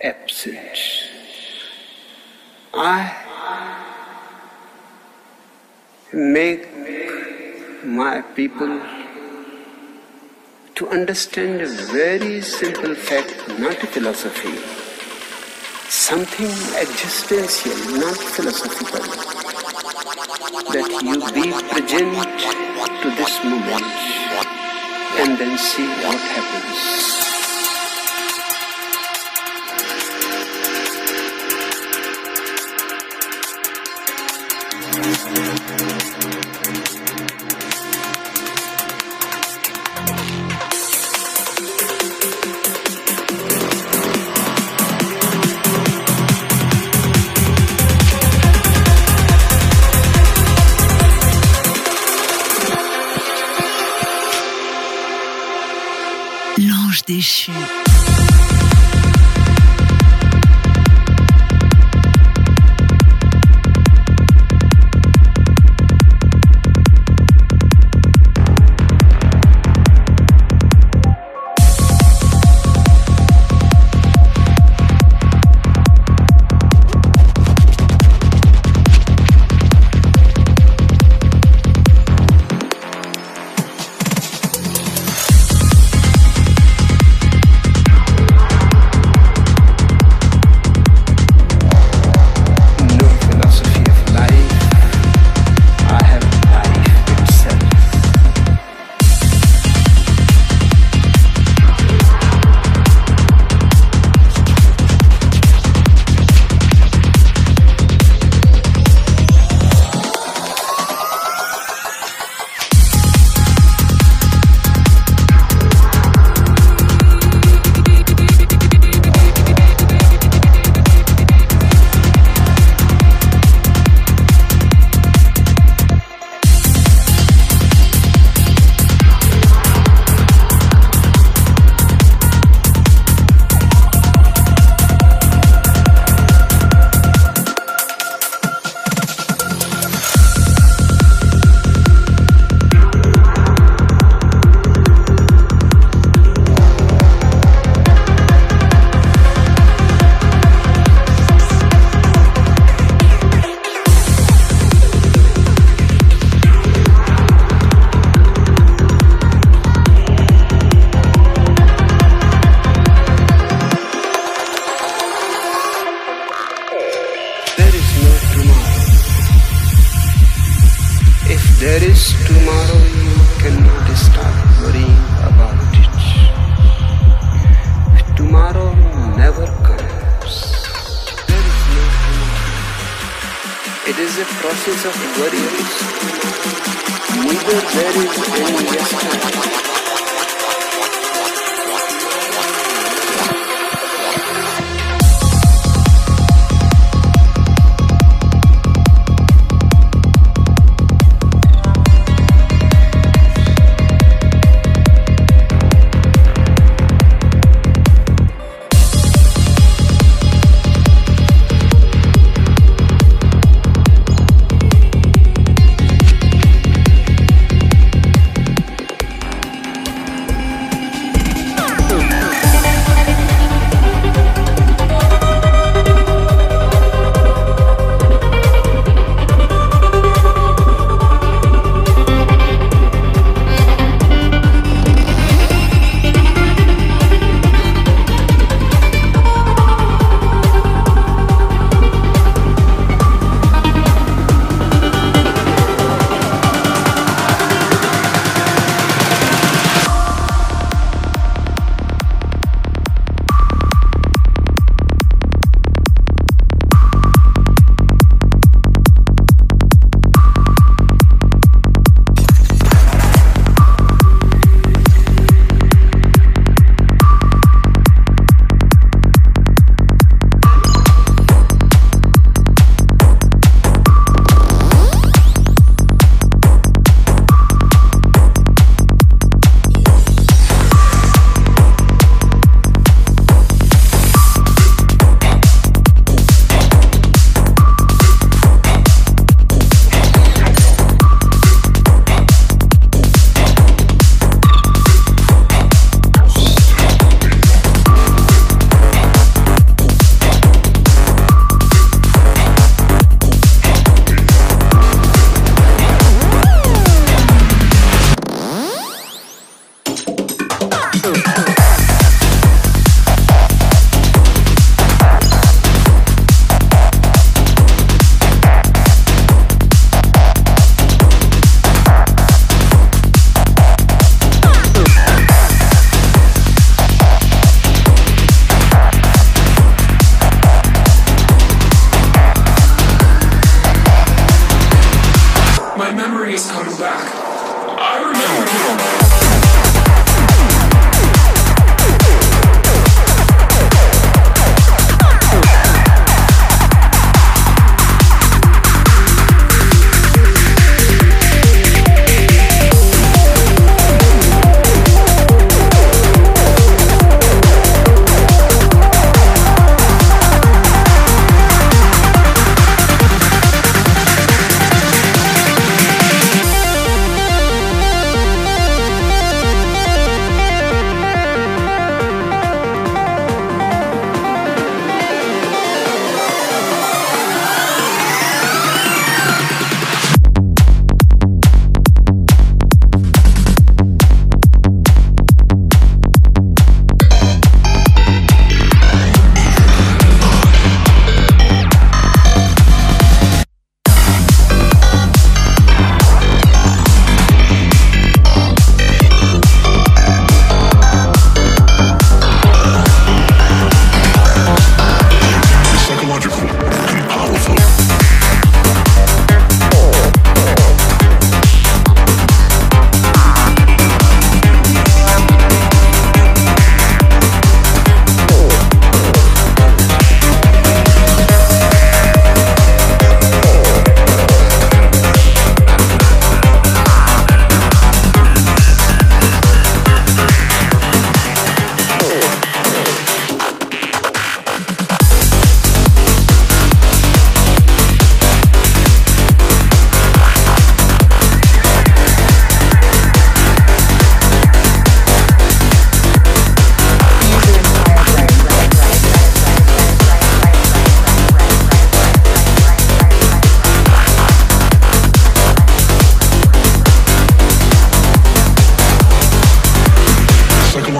absent. I make my people to understand a very simple fact, not a philosophy, something existential, not philosophical, that you be present to this moment and then see what happens. 也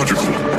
logical.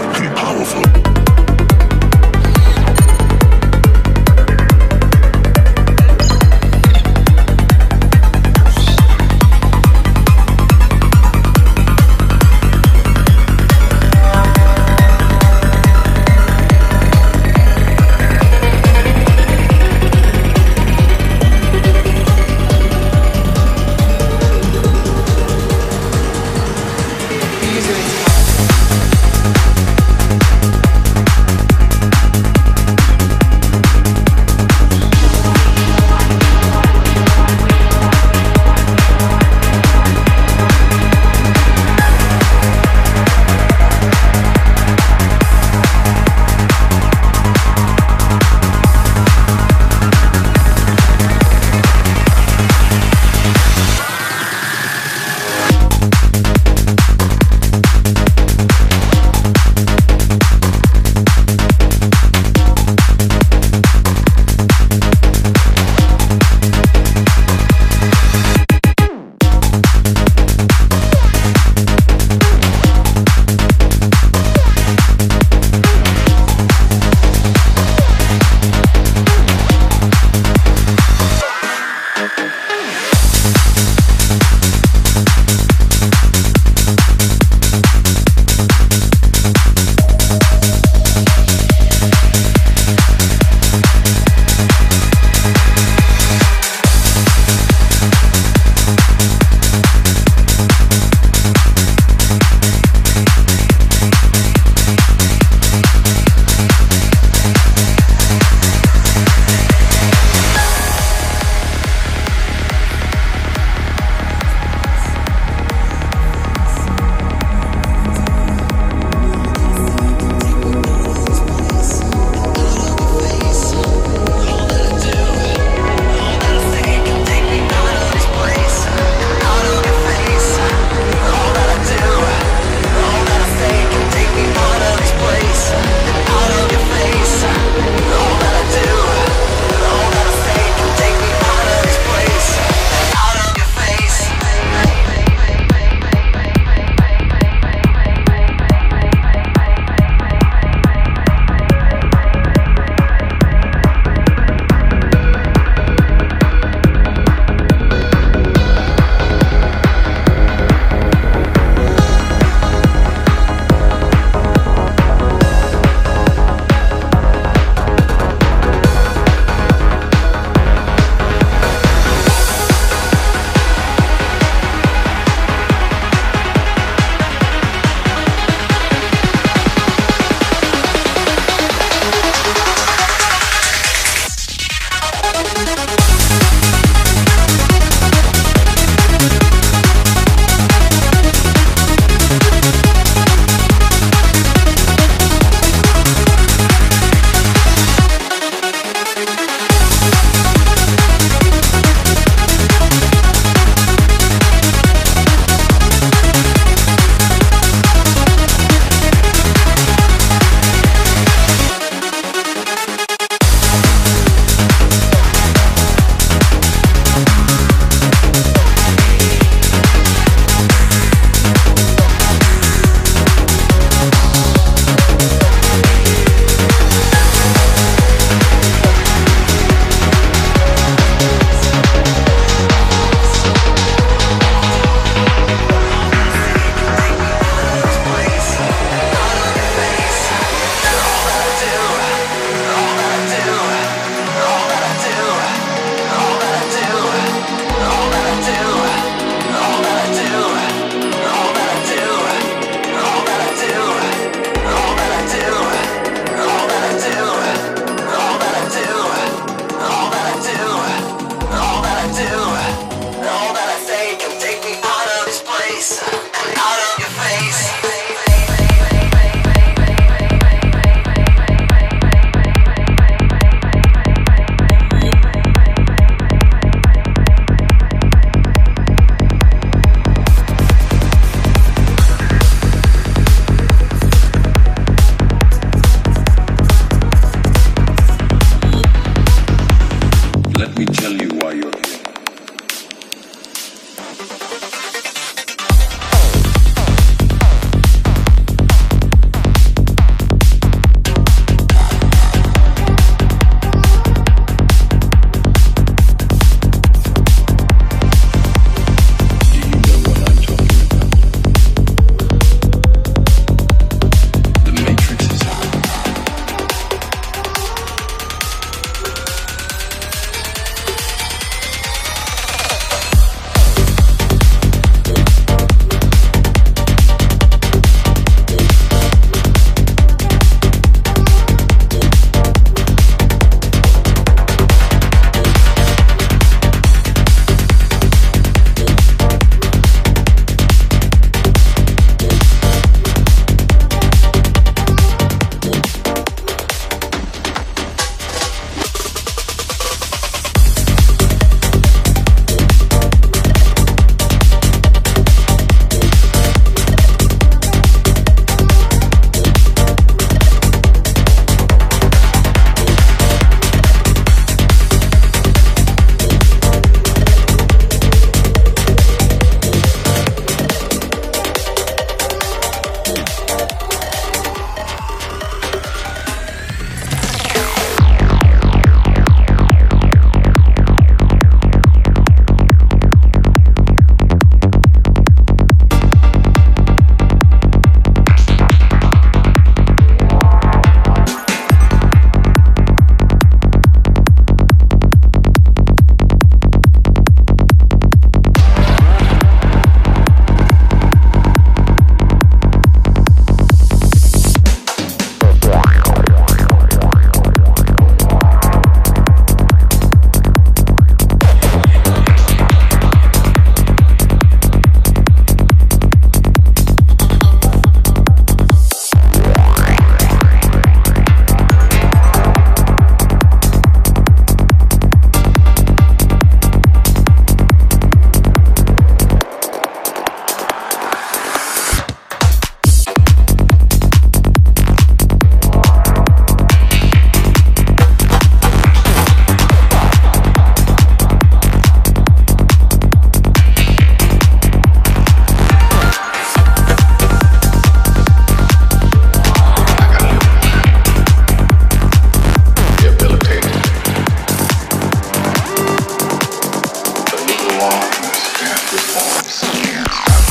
long, those death forms.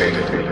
agitated.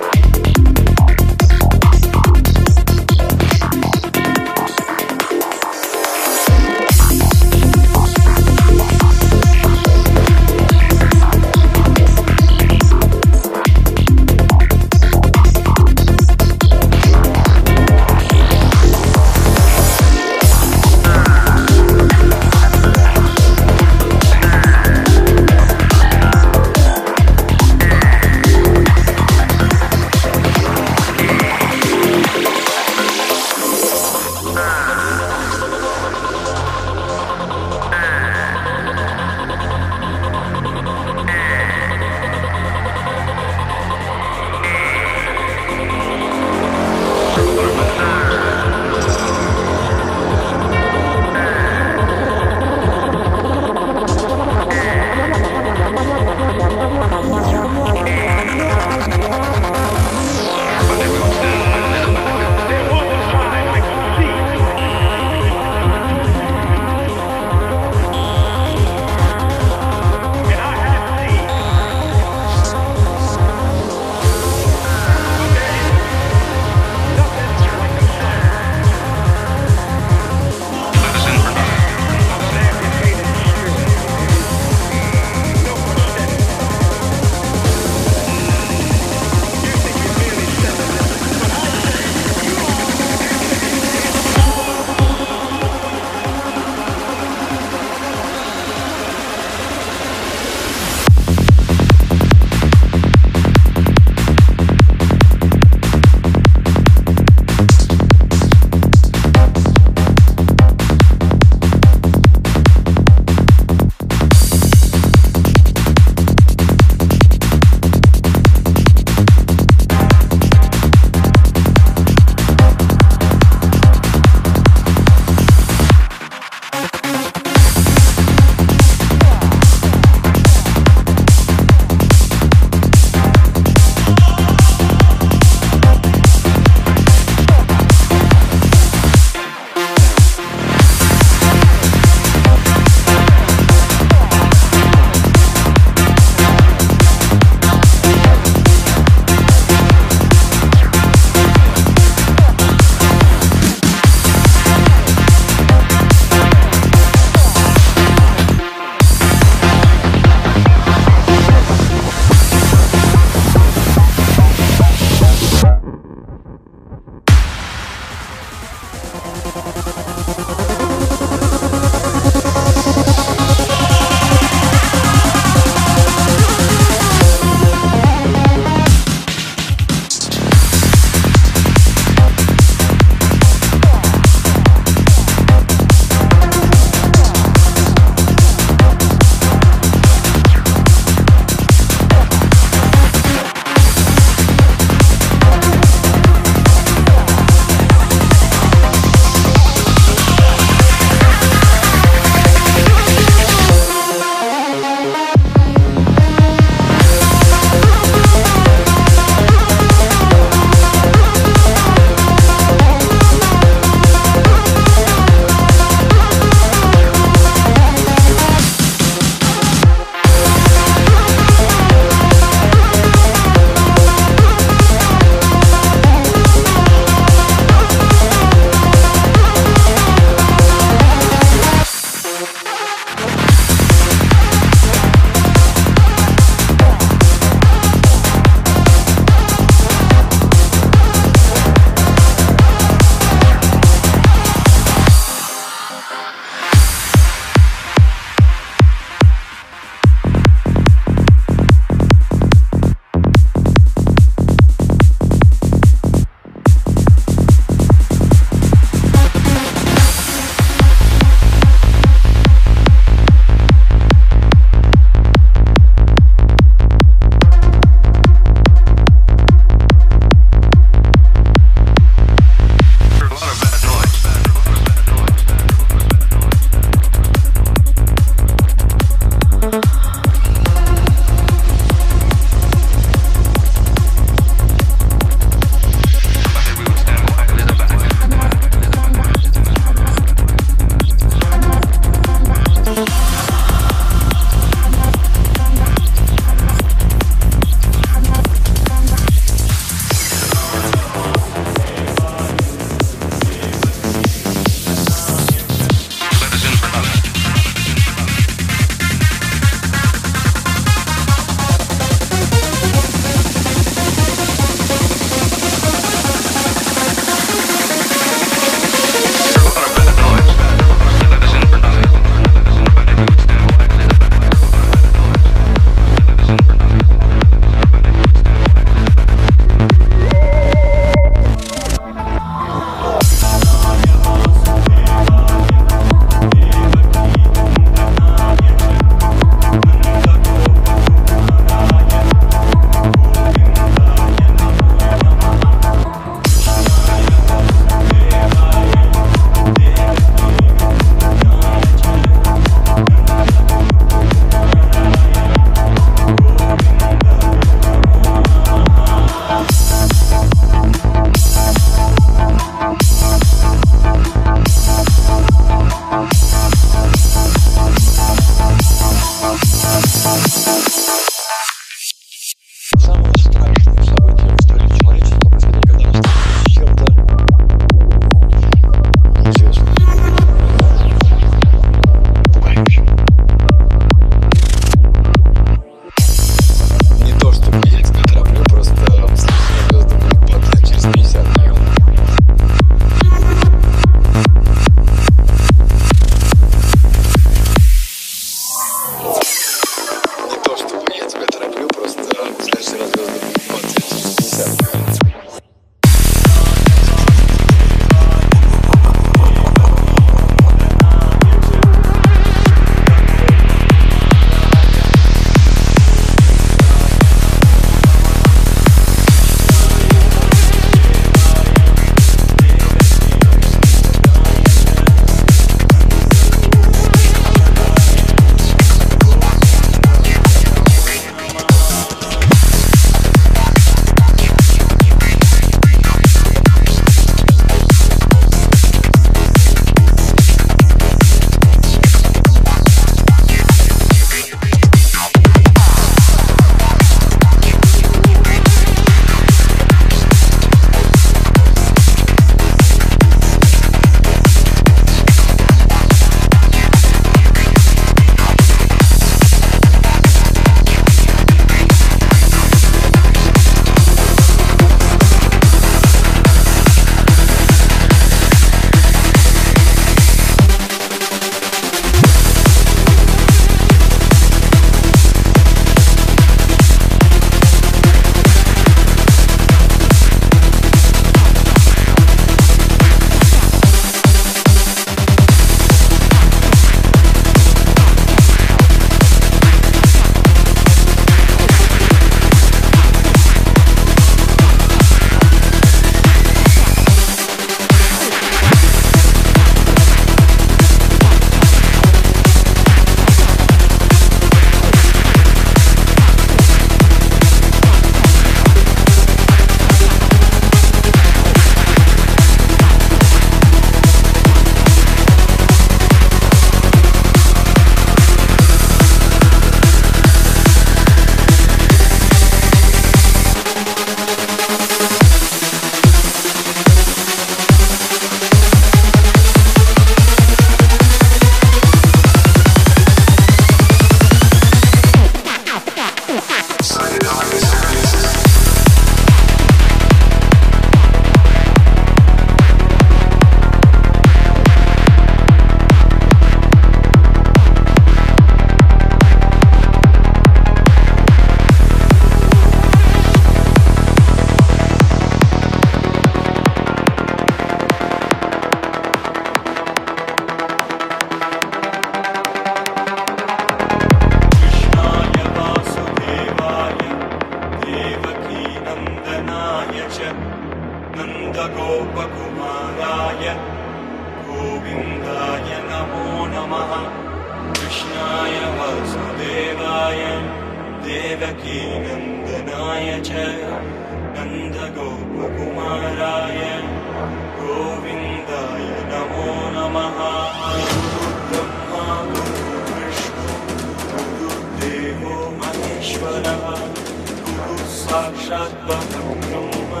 साक्षात् ब्रह्म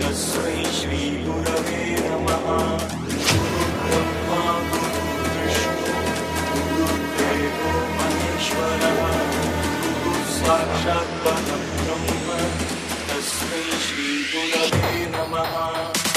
तस्मै श्रीगुरवे नमः। गुरुब्रह्मा गुरुविष्णु गुरुदेवो महेश्वरः। साक्षात् ब्रह्म तस्मै श्रीगुरवे नमः।